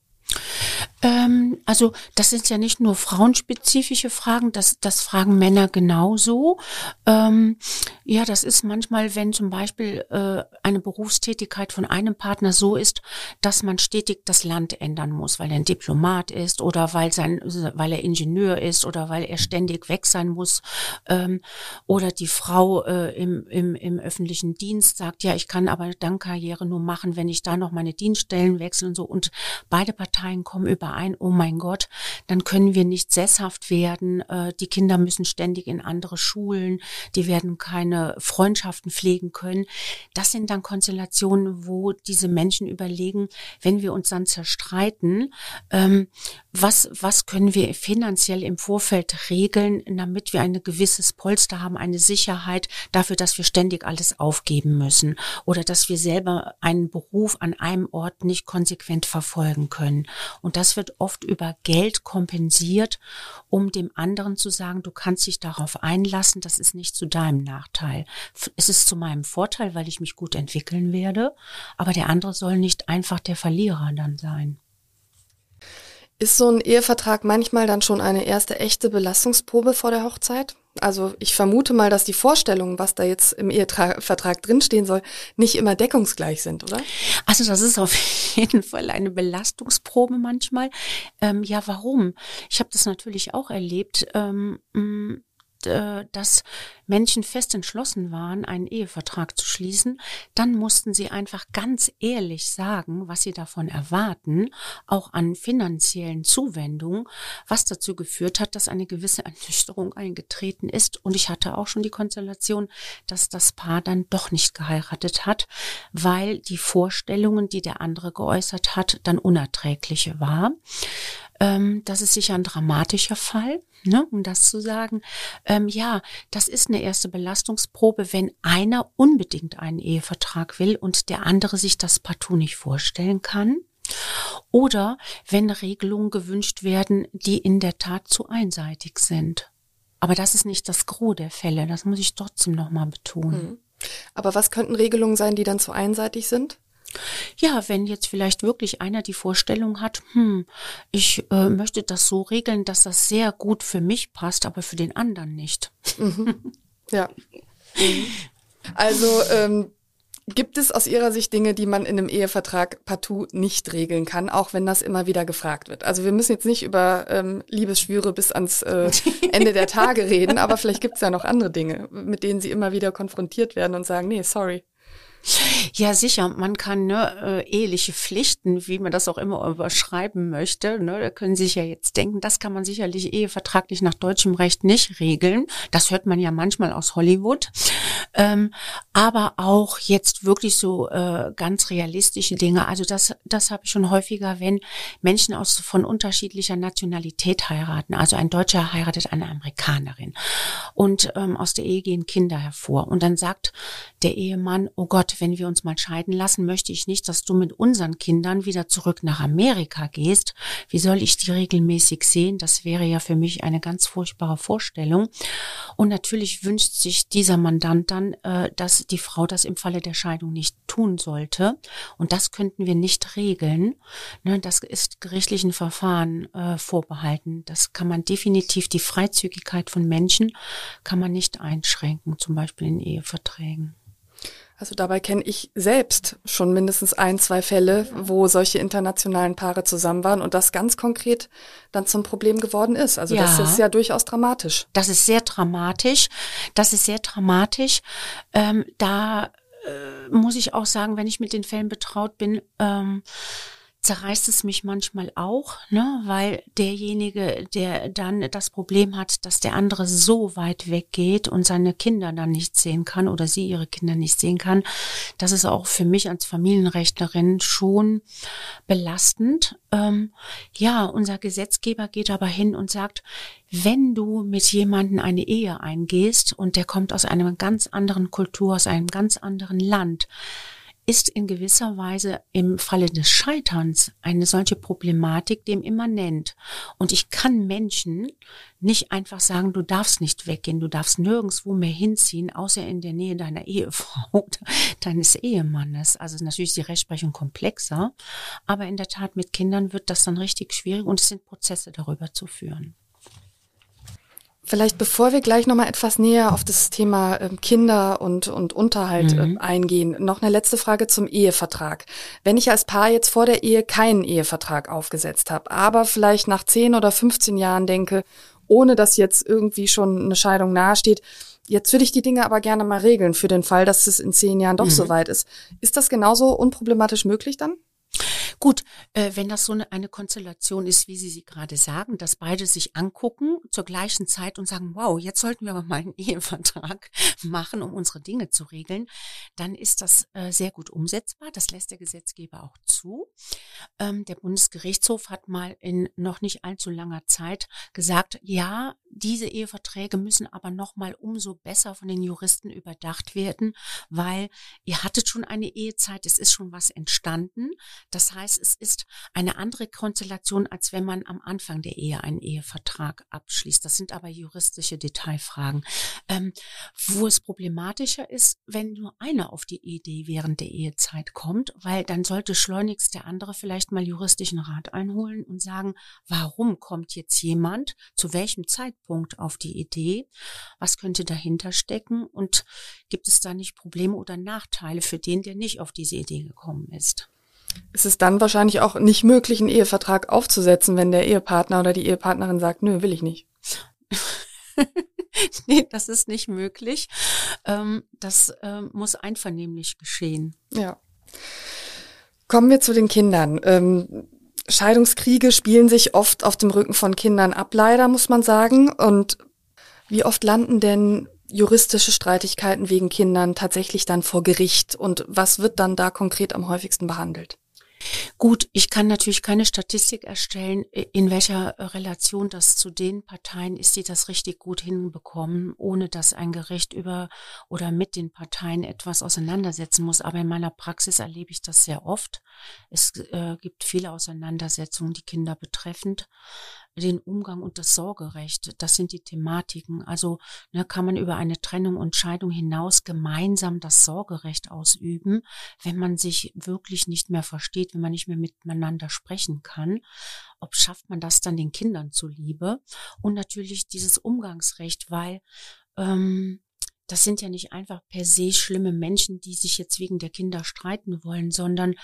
Ähm, also das sind ja nicht nur frauenspezifische Fragen, das, das fragen Männer genauso. Ähm, ja, das ist manchmal, wenn zum Beispiel äh, eine Berufstätigkeit von einem Partner so ist, dass man stetig das Land ändern muss, weil er ein Diplomat ist oder weil, sein, weil er Ingenieur ist oder weil er ständig weg sein muss. Ähm, oder die Frau äh, im, im, im öffentlichen Dienst sagt, ja, ich kann aber dann Karriere nur machen, wenn ich da noch meine Dienststellen wechsle und so. Und beide Parteien kommen über überein, oh mein Gott, dann können wir nicht sesshaft werden, äh, die Kinder müssen ständig in andere Schulen, die werden keine Freundschaften pflegen können. Das sind dann Konstellationen, wo diese Menschen überlegen, wenn wir uns dann zerstreiten, ähm, was, was können wir finanziell im Vorfeld regeln, damit wir ein gewisses Polster haben, eine Sicherheit dafür, dass wir ständig alles aufgeben müssen oder dass wir selber einen Beruf an einem Ort nicht konsequent verfolgen können. Und das wird oft über Geld kompensiert, um dem anderen zu sagen, du kannst dich darauf einlassen, das ist nicht zu deinem Nachteil. Es ist zu meinem Vorteil, weil ich mich gut entwickeln werde, aber der andere soll nicht einfach der Verlierer dann sein. Ist so ein Ehevertrag manchmal dann schon eine erste echte Belastungsprobe vor der Hochzeit? Also ich vermute mal, dass die Vorstellungen, was da jetzt im Ehevertrag drinstehen soll, nicht immer deckungsgleich sind, oder? Also das ist auf jeden Fall eine Belastungsprobe manchmal. Ähm, ja, warum? Ich habe das natürlich auch erlebt. Ähm, mm, äh, dass Menschen fest entschlossen waren, einen Ehevertrag zu schließen, dann mussten sie einfach ganz ehrlich sagen, was sie davon erwarten, auch an finanziellen Zuwendungen, was dazu geführt hat, dass eine gewisse Ernüchterung eingetreten ist. Und ich hatte auch schon die Konstellation, dass das Paar dann doch nicht geheiratet hat, weil die Vorstellungen, die der andere geäußert hat, dann unerträgliche war. Ähm, das ist sicher ein dramatischer Fall, ne, um das zu sagen. Ähm, ja, das ist eine erste Belastungsprobe, wenn einer unbedingt einen Ehevertrag will und der andere sich das partout nicht vorstellen kann. Oder wenn Regelungen gewünscht werden, die in der Tat zu einseitig sind. Aber das ist nicht das Gros der Fälle, das muss ich trotzdem nochmal betonen. Hm. Aber was könnten Regelungen sein, die dann zu einseitig sind? Ja, wenn jetzt vielleicht wirklich einer die Vorstellung hat, hm, ich äh, möchte das so regeln, dass das sehr gut für mich passt, aber für den anderen nicht. Mhm. Ja. Mhm. Also ähm, gibt es aus Ihrer Sicht Dinge, die man in einem Ehevertrag partout nicht regeln kann, auch wenn das immer wieder gefragt wird? Also wir müssen jetzt nicht über ähm, Liebesschwüre bis ans äh, Ende der Tage reden, aber vielleicht gibt es ja noch andere Dinge, mit denen Sie immer wieder konfrontiert werden und sagen, nee, sorry. Ja, sicher. Man kann ne, äh, eheliche Pflichten, wie man das auch immer überschreiben möchte, ne, da können Sie sich ja jetzt denken, das kann man sicherlich ehevertraglich nach deutschem Recht nicht regeln. Das hört man ja manchmal aus Hollywood. Ähm, aber auch jetzt wirklich so äh, ganz realistische Dinge. Also das, das habe ich schon häufiger, wenn Menschen aus von unterschiedlicher Nationalität heiraten. Also ein Deutscher heiratet eine Amerikanerin und ähm, aus der Ehe gehen Kinder hervor. Und dann sagt der Ehemann, oh Gott, wenn wir uns mal scheiden lassen, möchte ich nicht, dass du mit unseren Kindern wieder zurück nach Amerika gehst. Wie soll ich die regelmäßig sehen? Das wäre ja für mich eine ganz furchtbare Vorstellung. Und natürlich wünscht sich dieser Mandant dann, äh, dass die Frau das im Falle der Scheidung nicht tun sollte. Und das könnten wir nicht regeln. Ne, das ist gerichtlichen Verfahren äh, vorbehalten. Das kann man definitiv, die Freizügigkeit von Menschen kann man nicht einschränken, zum Beispiel in Eheverträgen. Also dabei kenne ich selbst schon mindestens ein, zwei Fälle, wo solche internationalen Paare zusammen waren und das ganz konkret dann zum Problem geworden ist. Also ja. das ist ja durchaus dramatisch. Das ist sehr dramatisch. Das ist sehr dramatisch. Ähm, da äh, muss ich auch sagen, wenn ich mit den Fällen betraut bin, ähm, zerreißt es mich manchmal auch, ne, weil derjenige, der dann das Problem hat, dass der andere so weit weggeht und seine Kinder dann nicht sehen kann oder sie ihre Kinder nicht sehen kann, das ist auch für mich als Familienrechtlerin schon belastend. Ähm, ja, unser Gesetzgeber geht aber hin und sagt, wenn du mit jemandem eine Ehe eingehst und der kommt aus einer ganz anderen Kultur, aus einem ganz anderen Land, ist in gewisser Weise im Falle des Scheiterns eine solche Problematik dem immanent. Und ich kann Menschen nicht einfach sagen, du darfst nicht weggehen, du darfst nirgendswo mehr hinziehen, außer in der Nähe deiner Ehefrau oder deines Ehemannes. Also natürlich ist die Rechtsprechung komplexer, aber in der Tat mit Kindern wird das dann richtig schwierig und es sind Prozesse darüber zu führen. Vielleicht bevor wir gleich nochmal etwas näher auf das Thema äh, Kinder und, und Unterhalt äh, eingehen, noch eine letzte Frage zum Ehevertrag. Wenn ich als Paar jetzt vor der Ehe keinen Ehevertrag aufgesetzt habe, aber vielleicht nach 10 oder 15 Jahren denke, ohne dass jetzt irgendwie schon eine Scheidung nahesteht, jetzt würde ich die Dinge aber gerne mal regeln für den Fall, dass es in zehn Jahren doch mhm. so weit ist. Ist das genauso unproblematisch möglich dann? Gut, äh, wenn das so eine, eine Konstellation ist, wie Sie sie gerade sagen, dass beide sich angucken zur gleichen Zeit und sagen, wow, jetzt sollten wir aber mal einen Ehevertrag machen, um unsere Dinge zu regeln, dann ist das äh, sehr gut umsetzbar. Das lässt der Gesetzgeber auch zu. Ähm, der Bundesgerichtshof hat mal in noch nicht allzu langer Zeit gesagt, ja, diese Eheverträge müssen aber noch mal umso besser von den Juristen überdacht werden, weil ihr hattet schon eine Ehezeit, es ist schon was entstanden. Das heißt, es ist eine andere Konstellation, als wenn man am Anfang der Ehe einen Ehevertrag abschließt. Das sind aber juristische Detailfragen. Ähm, wo es problematischer ist, wenn nur einer auf die Idee während der Ehezeit kommt, weil dann sollte schleunigst der andere vielleicht mal juristischen Rat einholen und sagen, warum kommt jetzt jemand, zu welchem Zeitpunkt auf die Idee, was könnte dahinter stecken und gibt es da nicht Probleme oder Nachteile für den, der nicht auf diese Idee gekommen ist ist es dann wahrscheinlich auch nicht möglich, einen Ehevertrag aufzusetzen, wenn der Ehepartner oder die Ehepartnerin sagt, nö, will ich nicht. nee, das ist nicht möglich. Ähm, das ähm, muss einvernehmlich geschehen. Ja. Kommen wir zu den Kindern. Scheidungskriege spielen sich oft auf dem Rücken von Kindern ab, leider, muss man sagen. Und wie oft landen denn juristische Streitigkeiten wegen Kindern tatsächlich dann vor Gericht? Und was wird dann da konkret am häufigsten behandelt? Gut, ich kann natürlich keine Statistik erstellen, in welcher Relation das zu den Parteien ist, die das richtig gut hinbekommen, ohne dass ein Gericht über oder mit den Parteien etwas auseinandersetzen muss. Aber in meiner Praxis erlebe ich das sehr oft. Es äh, gibt viele Auseinandersetzungen, die Kinder betreffend den Umgang und das Sorgerecht. Das sind die Thematiken. Also ne, kann man über eine Trennung und Scheidung hinaus gemeinsam das Sorgerecht ausüben, wenn man sich wirklich nicht mehr versteht, wenn man nicht mehr miteinander sprechen kann. Ob schafft man das dann den Kindern zuliebe? Und natürlich dieses Umgangsrecht, weil ähm, das sind ja nicht einfach per se schlimme Menschen, die sich jetzt wegen der Kinder streiten wollen, sondern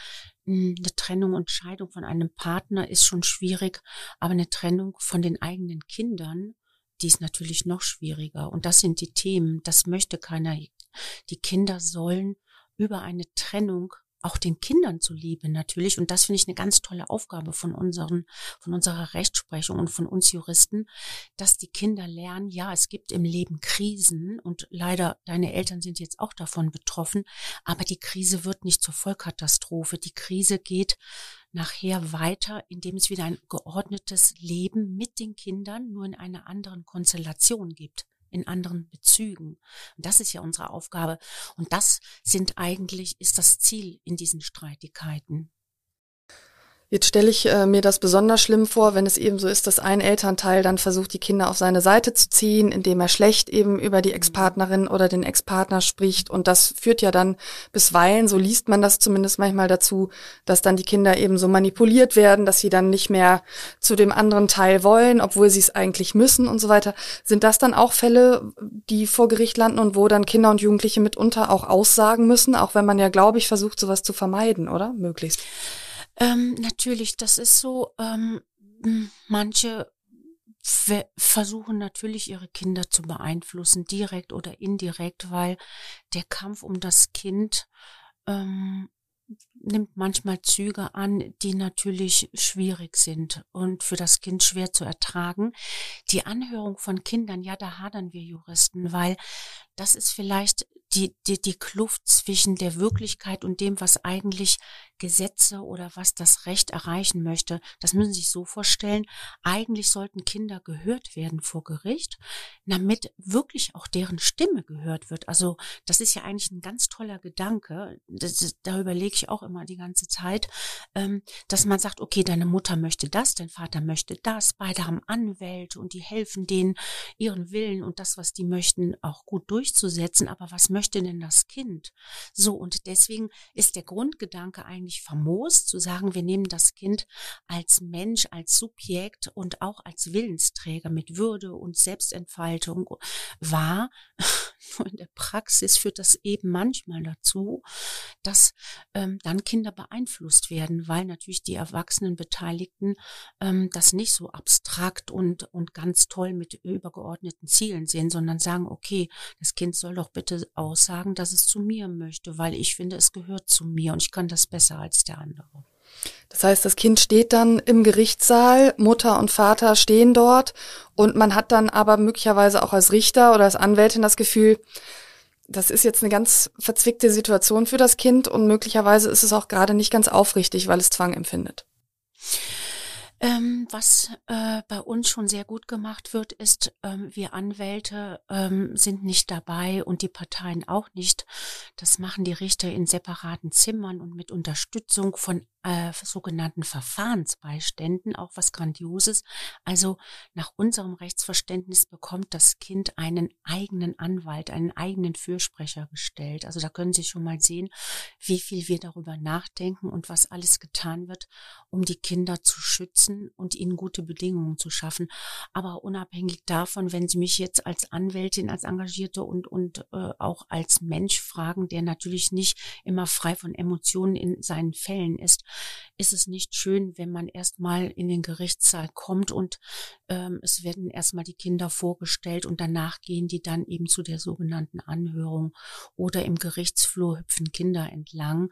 hm, eine Trennung und Scheidung von einem Partner ist schon schwierig, aber eine Trennung von den eigenen Kindern, die ist natürlich noch schwieriger. Und das sind die Themen, das möchte keiner. Die Kinder sollen über eine Trennung auch den Kindern zuliebe natürlich. Und das finde ich eine ganz tolle Aufgabe von unseren, von unserer Rechtsprechung und von uns Juristen, dass die Kinder lernen, ja, es gibt im Leben Krisen und leider deine Eltern sind jetzt auch davon betroffen, aber die Krise wird nicht zur Vollkatastrophe. Die Krise geht nachher weiter, indem es wieder ein geordnetes Leben mit den Kindern nur in einer anderen Konstellation gibt in anderen Bezügen. Und das ist ja unsere Aufgabe. Und das sind eigentlich, ist das Ziel in diesen Streitigkeiten. Jetzt stelle ich äh, mir das besonders schlimm vor, wenn es eben so ist, dass ein Elternteil dann versucht, die Kinder auf seine Seite zu ziehen, indem er schlecht eben über die Ex-Partnerin oder den Ex-Partner spricht. Und das führt ja dann bisweilen, so liest man das zumindest manchmal dazu, dass dann die Kinder eben so manipuliert werden, dass sie dann nicht mehr zu dem anderen Teil wollen, obwohl sie es eigentlich müssen und so weiter. Sind das dann auch Fälle, die vor Gericht landen und wo dann Kinder und Jugendliche mitunter auch aussagen müssen, auch wenn man ja, glaube ich, versucht, sowas zu vermeiden, oder? Möglichst. Ähm, natürlich, das ist so, ähm, manche versuchen natürlich ihre Kinder zu beeinflussen, direkt oder indirekt, weil der Kampf um das Kind ähm, nimmt manchmal Züge an, die natürlich schwierig sind und für das Kind schwer zu ertragen. Die Anhörung von Kindern, ja, da hadern wir Juristen, weil das ist vielleicht die, die, die Kluft zwischen der Wirklichkeit und dem, was eigentlich Gesetze oder was das Recht erreichen möchte. Das müssen Sie sich so vorstellen. Eigentlich sollten Kinder gehört werden vor Gericht, damit wirklich auch deren Stimme gehört wird. Also das ist ja eigentlich ein ganz toller Gedanke. Das, da überlege ich auch immer die ganze Zeit, ähm, dass man sagt, okay, deine Mutter möchte das, dein Vater möchte das, beide haben Anwälte und die helfen denen, ihren Willen und das, was die möchten, auch gut durchzusetzen. Aber was möchte denn das Kind? So, und deswegen ist der Grundgedanke eigentlich eigentlich famos, zu sagen, wir nehmen das Kind als Mensch, als Subjekt und auch als Willensträger mit Würde und Selbstentfaltung wahr. In der Praxis führt das eben manchmal dazu, dass ähm, dann Kinder beeinflusst werden, weil natürlich die erwachsenen Beteiligten ähm, das nicht so abstrakt und, und ganz toll mit übergeordneten Zielen sehen, sondern sagen, okay, das Kind soll doch bitte aussagen, dass es zu mir möchte, weil ich finde, es gehört zu mir und ich kann das besser als der andere. Das heißt, das Kind steht dann im Gerichtssaal, Mutter und Vater stehen dort und man hat dann aber möglicherweise auch als Richter oder als Anwältin das Gefühl, das ist jetzt eine ganz verzwickte Situation für das Kind und möglicherweise ist es auch gerade nicht ganz aufrichtig, weil es Zwang empfindet. Ähm, was äh, bei uns schon sehr gut gemacht wird, ist, ähm, wir Anwälte ähm, sind nicht dabei und die Parteien auch nicht. Das machen die Richter in separaten Zimmern und mit Unterstützung von äh, sogenannten Verfahrensbeiständen, auch was Grandioses. Also nach unserem Rechtsverständnis bekommt das Kind einen eigenen Anwalt, einen eigenen Fürsprecher gestellt. Also da können Sie schon mal sehen, wie viel wir darüber nachdenken und was alles getan wird, um die Kinder zu schützen und ihnen gute Bedingungen zu schaffen. Aber unabhängig davon, wenn Sie mich jetzt als Anwältin, als Engagierte und, und äh, auch als Mensch fragen, der natürlich nicht immer frei von Emotionen in seinen Fällen ist, ist es nicht schön, wenn man erstmal in den Gerichtssaal kommt und ähm, es werden erstmal die Kinder vorgestellt und danach gehen die dann eben zu der sogenannten Anhörung oder im Gerichtsflur hüpfen Kinder entlang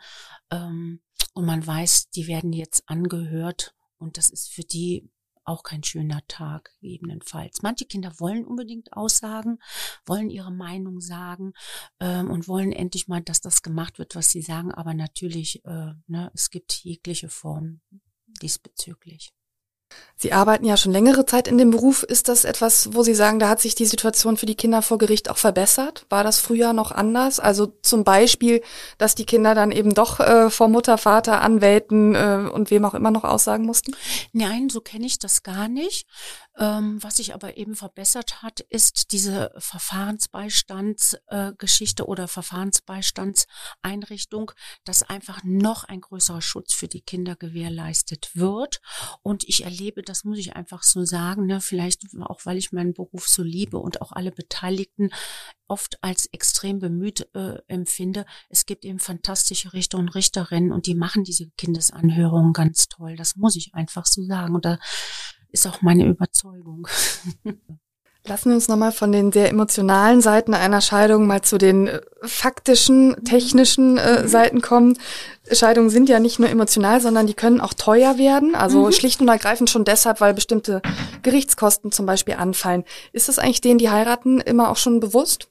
ähm, und man weiß, die werden jetzt angehört und das ist für die auch kein schöner Tag gegebenenfalls. Manche Kinder wollen unbedingt aussagen, wollen ihre Meinung sagen ähm, und wollen endlich mal, dass das gemacht wird, was sie sagen. Aber natürlich, äh, ne, es gibt jegliche Formen diesbezüglich. Sie arbeiten ja schon längere Zeit in dem Beruf. Ist das etwas, wo Sie sagen, da hat sich die Situation für die Kinder vor Gericht auch verbessert? War das früher noch anders? Also zum Beispiel, dass die Kinder dann eben doch äh, vor Mutter, Vater, Anwälten äh, und wem auch immer noch aussagen mussten? Nein, so kenne ich das gar nicht. Ähm, was sich aber eben verbessert hat, ist diese Verfahrensbeistandsgeschichte äh, oder Verfahrensbeistandseinrichtung, dass einfach noch ein größerer Schutz für die Kinder gewährleistet wird. Und ich erlebe, das muss ich einfach so sagen, ne, vielleicht auch, weil ich meinen Beruf so liebe und auch alle Beteiligten oft als extrem bemüht äh, empfinde. Es gibt eben fantastische Richter und Richterinnen und die machen diese Kindesanhörungen ganz toll. Das muss ich einfach so sagen. Und da ist auch meine Überzeugung. Lassen wir uns nochmal von den sehr emotionalen Seiten einer Scheidung mal zu den äh, faktischen, technischen äh, mhm. Seiten kommen. Scheidungen sind ja nicht nur emotional, sondern die können auch teuer werden. Also mhm. schlicht und ergreifend schon deshalb, weil bestimmte Gerichtskosten zum Beispiel anfallen. Ist das eigentlich denen, die heiraten, immer auch schon bewusst?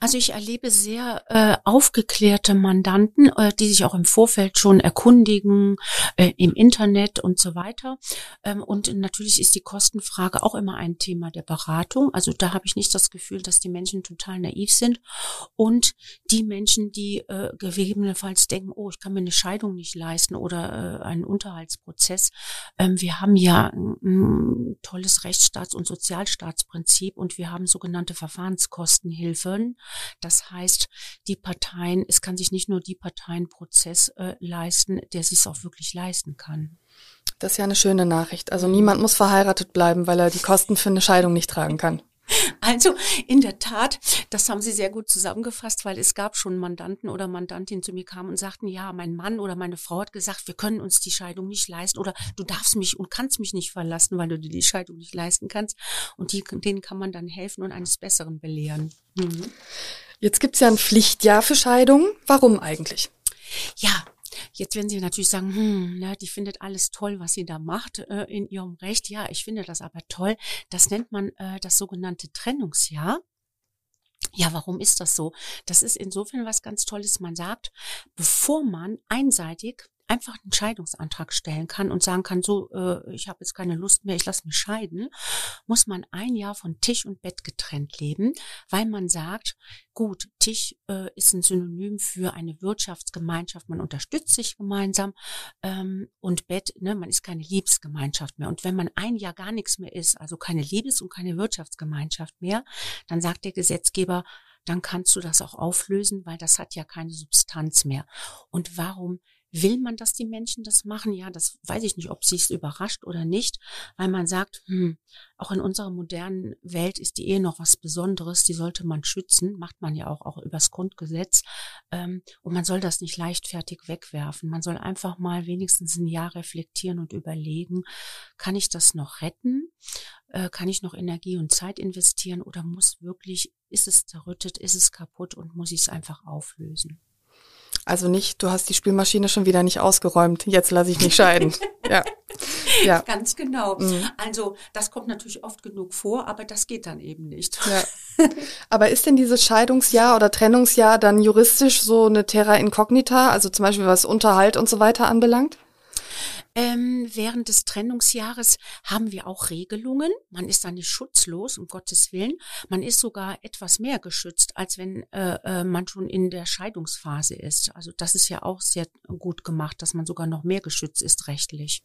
Also ich erlebe sehr äh, aufgeklärte Mandanten, äh, die sich auch im Vorfeld schon erkundigen, äh, im Internet und so weiter. Ähm, und natürlich ist die Kostenfrage auch immer ein Thema der Beratung. Also da habe ich nicht das Gefühl, dass die Menschen total naiv sind. Und die Menschen, die äh, gegebenenfalls denken, oh, ich kann mir eine Scheidung nicht leisten oder äh, einen Unterhaltsprozess. Ähm, wir haben ja ein, ein tolles Rechtsstaats- und Sozialstaatsprinzip und wir haben sogenannte Verfahrenskostenhilfen. Das heißt, die Parteien, es kann sich nicht nur die Parteienprozess äh, leisten, der sich es auch wirklich leisten kann. Das ist ja eine schöne Nachricht. Also niemand muss verheiratet bleiben, weil er die Kosten für eine Scheidung nicht tragen kann. Also in der Tat, das haben Sie sehr gut zusammengefasst, weil es gab schon Mandanten oder Mandantinnen zu mir kamen und sagten, ja, mein Mann oder meine Frau hat gesagt, wir können uns die Scheidung nicht leisten oder du darfst mich und kannst mich nicht verlassen, weil du dir die Scheidung nicht leisten kannst. Und die, denen kann man dann helfen und eines Besseren belehren. Mhm. Jetzt gibt's ja ein Pflichtjahr für Scheidungen. Warum eigentlich? Ja, Jetzt werden Sie natürlich sagen, hm, ne, die findet alles toll, was sie da macht äh, in ihrem Recht. Ja, ich finde das aber toll. Das nennt man äh, das sogenannte Trennungsjahr. Ja, warum ist das so? Das ist insofern was ganz Tolles. Man sagt, bevor man einseitig einfach einen Scheidungsantrag stellen kann und sagen kann, so, äh, ich habe jetzt keine Lust mehr, ich lasse mich scheiden, muss man ein Jahr von Tisch und Bett getrennt leben, weil man sagt, gut, Tisch äh, ist ein Synonym für eine Wirtschaftsgemeinschaft, man unterstützt sich gemeinsam ähm, und Bett, ne, man ist keine Liebesgemeinschaft mehr. Und wenn man ein Jahr gar nichts mehr ist, also keine Liebes- und keine Wirtschaftsgemeinschaft mehr, dann sagt der Gesetzgeber, dann kannst du das auch auflösen, weil das hat ja keine Substanz mehr. Und warum Will man, dass die Menschen das machen? Ja, das weiß ich nicht, ob sie es überrascht oder nicht, weil man sagt, hm, auch in unserer modernen Welt ist die Ehe noch was Besonderes, die sollte man schützen, macht man ja auch, auch übers Grundgesetz. Ähm, und man soll das nicht leichtfertig wegwerfen. Man soll einfach mal wenigstens ein Jahr reflektieren und überlegen, kann ich das noch retten? Äh, kann ich noch Energie und Zeit investieren oder muss wirklich, ist es zerrüttet, ist es kaputt und muss ich es einfach auflösen? Also nicht, du hast die Spielmaschine schon wieder nicht ausgeräumt, jetzt lasse ich mich scheiden. ja. ja. Ganz genau. Mhm. Also das kommt natürlich oft genug vor, aber das geht dann eben nicht. Ja. Aber ist denn dieses Scheidungsjahr oder Trennungsjahr dann juristisch so eine Terra Incognita, also zum Beispiel was Unterhalt und so weiter anbelangt? Ähm, während des Trennungsjahres haben wir auch Regelungen. Man ist dann nicht schutzlos, um Gottes Willen. Man ist sogar etwas mehr geschützt, als wenn äh, äh, man schon in der Scheidungsphase ist. Also das ist ja auch sehr gut gemacht, dass man sogar noch mehr geschützt ist rechtlich.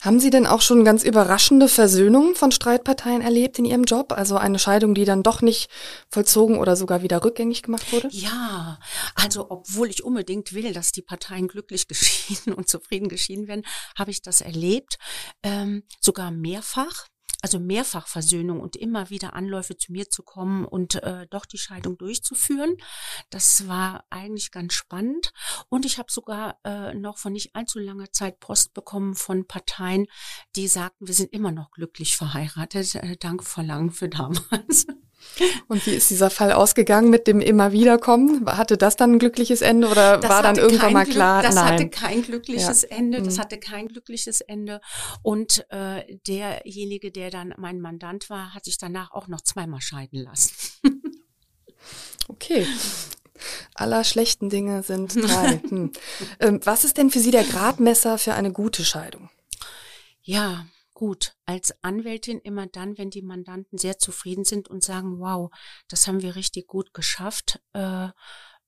Haben Sie denn auch schon ganz überraschende Versöhnungen von Streitparteien erlebt in Ihrem Job? Also eine Scheidung, die dann doch nicht vollzogen oder sogar wieder rückgängig gemacht wurde? Ja, also obwohl ich unbedingt will, dass die Parteien glücklich geschieden und zufrieden geschieden werden, habe ich das erlebt, ähm, sogar mehrfach also Mehrfachversöhnung und immer wieder Anläufe zu mir zu kommen und äh, doch die Scheidung durchzuführen. Das war eigentlich ganz spannend. Und ich habe sogar äh, noch von nicht allzu langer Zeit Post bekommen von Parteien, die sagten, wir sind immer noch glücklich verheiratet. Äh, danke Verlangen für damals. Und wie ist dieser Fall ausgegangen mit dem immer wiederkommen? Hatte das dann ein glückliches Ende oder das war dann irgendwann mal klar? Glück, das Nein. hatte kein glückliches ja. Ende. Das mhm. hatte kein glückliches Ende. Und äh, derjenige, der dann mein Mandant war, hat sich danach auch noch zweimal scheiden lassen. okay. Aller schlechten Dinge sind drei. Hm. Ähm, was ist denn für Sie der Gradmesser für eine gute Scheidung? Ja, gut als Anwältin immer dann, wenn die Mandanten sehr zufrieden sind und sagen, wow, das haben wir richtig gut geschafft. Äh,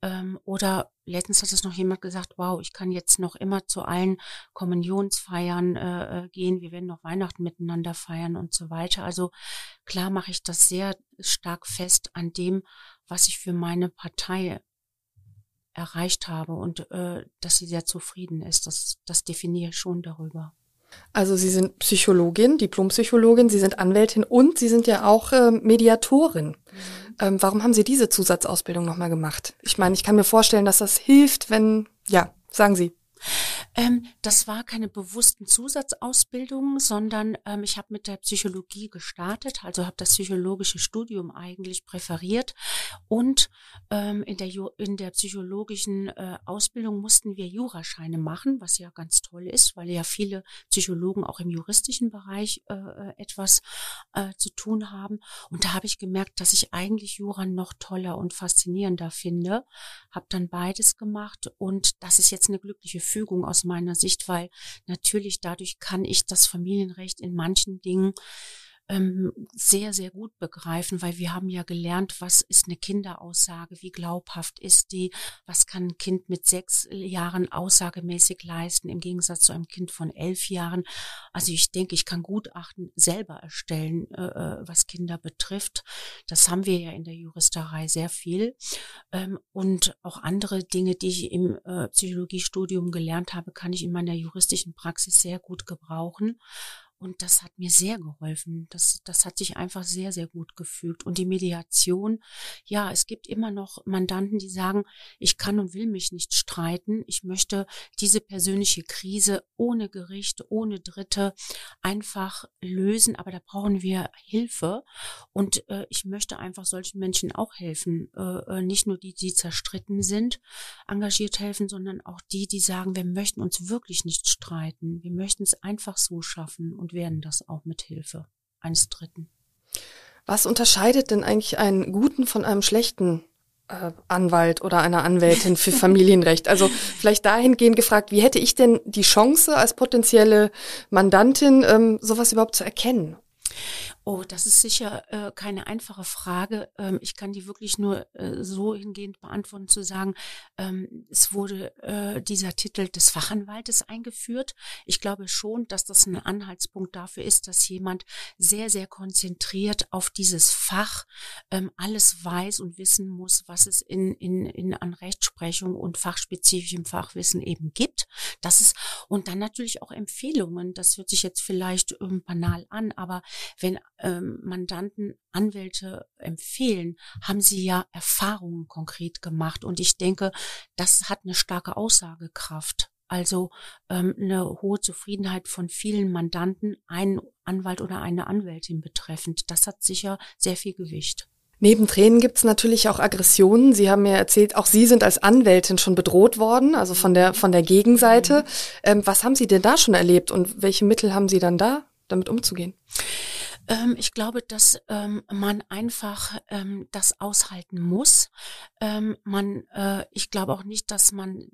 ähm, oder letztens hat es noch jemand gesagt, wow, ich kann jetzt noch immer zu allen Kommunionsfeiern äh, äh, gehen, wir werden noch Weihnachten miteinander feiern und so weiter. Also klar mache ich das sehr stark fest an dem, was ich für meine Partei erreicht habe und äh, dass sie sehr zufrieden ist. Das, das definiere ich schon darüber. Also Sie sind Psychologin, Diplompsychologin, Sie sind Anwältin und Sie sind ja auch äh, Mediatorin. Mhm. Ähm, warum haben Sie diese Zusatzausbildung nochmal gemacht? Ich meine, ich kann mir vorstellen, dass das hilft, wenn, ja, sagen Sie. Ähm, das war keine bewussten Zusatzausbildungen, sondern ähm, ich habe mit der Psychologie gestartet, also habe das psychologische Studium eigentlich präferiert und ähm, in, der, in der psychologischen äh, Ausbildung mussten wir Jurascheine machen, was ja ganz toll ist, weil ja viele Psychologen auch im juristischen Bereich äh, äh etwas äh, zu tun haben. Und da habe ich gemerkt, dass ich eigentlich Jura noch toller und faszinierender finde, habe dann beides gemacht und das ist jetzt eine glückliche Fügung aus meiner Sicht, weil natürlich dadurch kann ich das Familienrecht in manchen Dingen ähm, sehr, sehr gut begreifen, weil wir haben ja gelernt, was ist eine Kinderaussage, wie glaubhaft ist die, was kann ein Kind mit sechs Jahren aussagemäßig leisten, im Gegensatz zu einem Kind von elf Jahren. Also ich denke, ich kann Gutachten selber erstellen, äh, äh was Kinder betrifft. Das haben wir ja in der Juristerei sehr viel. Ähm, und auch andere Dinge, die ich im äh, Psychologiestudium gelernt habe, kann ich in meiner juristischen Praxis sehr gut gebrauchen. Und das hat mir sehr geholfen. Das, das hat sich einfach sehr, sehr gut gefügt. Und die Mediation, ja, es gibt immer noch Mandanten, die sagen, ich kann und will mich nicht streiten. Ich möchte diese persönliche Krise ohne Gericht, ohne Dritte einfach lösen. Aber da brauchen wir Hilfe. Und äh, ich möchte einfach solchen Menschen auch helfen. Äh, äh nicht nur die, die zerstritten sind, engagiert helfen, sondern auch die, die sagen, wir möchten uns wirklich nicht streiten. Wir möchten es einfach so schaffen. Und und werden das auch mit Hilfe eines Dritten. Was unterscheidet denn eigentlich einen guten von einem schlechten äh, Anwalt oder einer Anwältin für Familienrecht? Also vielleicht dahingehend gefragt, wie hätte ich denn die Chance als potenzielle Mandantin, ähm, sowas überhaupt zu erkennen? Oh, das ist sicher äh, keine einfache Frage. Ähm, ich kann die wirklich nur äh, so hingehend beantworten, zu sagen, ähm, es wurde äh, dieser Titel des Fachanwaltes eingeführt. Ich glaube schon, dass das ein Anhaltspunkt dafür ist, dass jemand sehr, sehr konzentriert auf dieses Fach ähm, alles weiß und wissen muss, was es in, in, in an Rechtsprechung und fachspezifischem Fachwissen eben gibt. Das ist, und dann natürlich auch Empfehlungen. Das hört sich jetzt vielleicht ähm, banal an, aber wenn ähm, Mandanten Anwälte empfehlen, haben sie ja Erfahrungen konkret gemacht. Und ich denke, das hat eine starke Aussagekraft. Also ähm, eine hohe Zufriedenheit von vielen Mandanten, einen Anwalt oder eine Anwältin betreffend. Das hat sicher sehr viel Gewicht. Neben Tränen gibt es natürlich auch Aggressionen. Sie haben mir erzählt, auch Sie sind als Anwältin schon bedroht worden, also von der von der Gegenseite. Mhm. Ähm, was haben Sie denn da schon erlebt und welche Mittel haben Sie dann da, damit umzugehen? Ähm, ich glaube, dass ähm, man einfach ähm, das aushalten muss. Ähm, man, äh, ich glaube auch nicht, dass man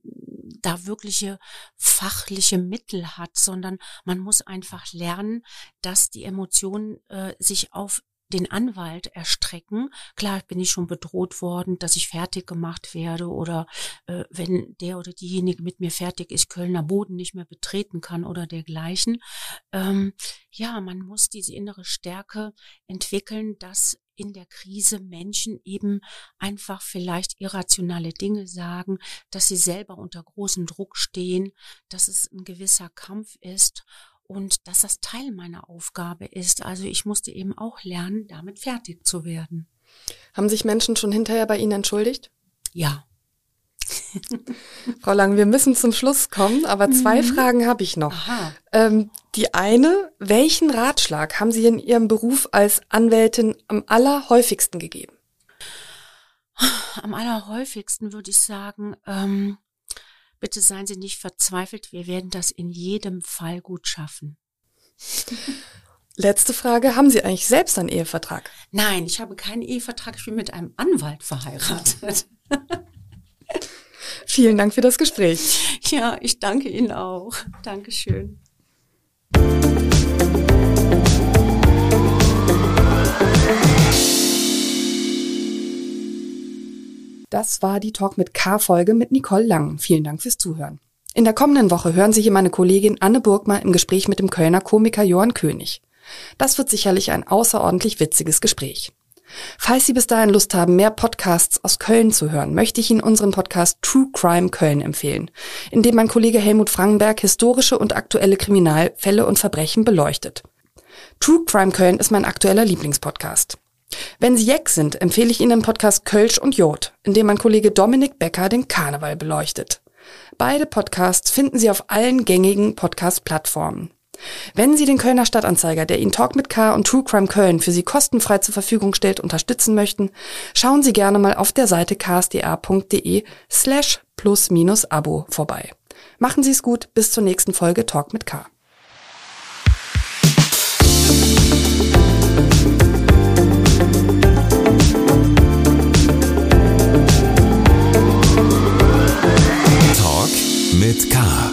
da wirkliche fachliche Mittel hat, sondern man muss einfach lernen, dass die Emotionen äh, sich auf den Anwalt erstrecken. Klar bin ich schon bedroht worden, dass ich fertig gemacht werde oder äh, wenn der oder diejenige mit mir fertig ist, Kölner Boden nicht mehr betreten kann oder dergleichen. Ähm, ja, man muss diese innere Stärke entwickeln, dass in der Krise Menschen eben einfach vielleicht irrationale Dinge sagen, dass sie selber unter großem Druck stehen, dass es ein gewisser Kampf ist und dass das Teil meiner Aufgabe ist. Also ich musste eben auch lernen, damit fertig zu werden. Haben sich Menschen schon hinterher bei Ihnen entschuldigt? Ja. Frau Lang, wir müssen zum Schluss kommen, aber zwei mhm. Fragen habe ich noch. Ähm, die eine, welchen Ratschlag haben Sie in Ihrem Beruf als Anwältin am allerhäufigsten gegeben? Am allerhäufigsten würde ich sagen, ähm, Bitte seien Sie nicht verzweifelt, wir werden das in jedem Fall gut schaffen. Letzte Frage, haben Sie eigentlich selbst einen Ehevertrag? Nein, ich habe keinen Ehevertrag, ich bin mit einem Anwalt verheiratet. Vielen Dank für das Gespräch. Ja, ich danke Ihnen auch. Dankeschön. Das war die Talk mit K-Folge mit Nicole Lang. Vielen Dank fürs Zuhören. In der kommenden Woche hören Sie hier meine Kollegin Anne Burgmer im Gespräch mit dem Kölner Komiker Johann König. Das wird sicherlich ein außerordentlich witziges Gespräch. Falls Sie bis dahin Lust haben, mehr Podcasts aus Köln zu hören, möchte ich Ihnen unseren Podcast True Crime Köln empfehlen, in dem mein Kollege Helmut Frankenberg historische und aktuelle Kriminalfälle und Verbrechen beleuchtet. True Crime Köln ist mein aktueller Lieblingspodcast. Wenn Sie Jeck sind, empfehle ich Ihnen den Podcast Kölsch und Jod, in dem mein Kollege Dominik Becker den Karneval beleuchtet. Beide Podcasts finden Sie auf allen gängigen Podcast-Plattformen. Wenn Sie den Kölner Stadtanzeiger, der Ihnen Talk mit K und True Crime Köln für Sie kostenfrei zur Verfügung stellt, unterstützen möchten, schauen Sie gerne mal auf der Seite ksda.de slash plus minus Abo vorbei. Machen Sie es gut, bis zur nächsten Folge Talk mit K. mit K.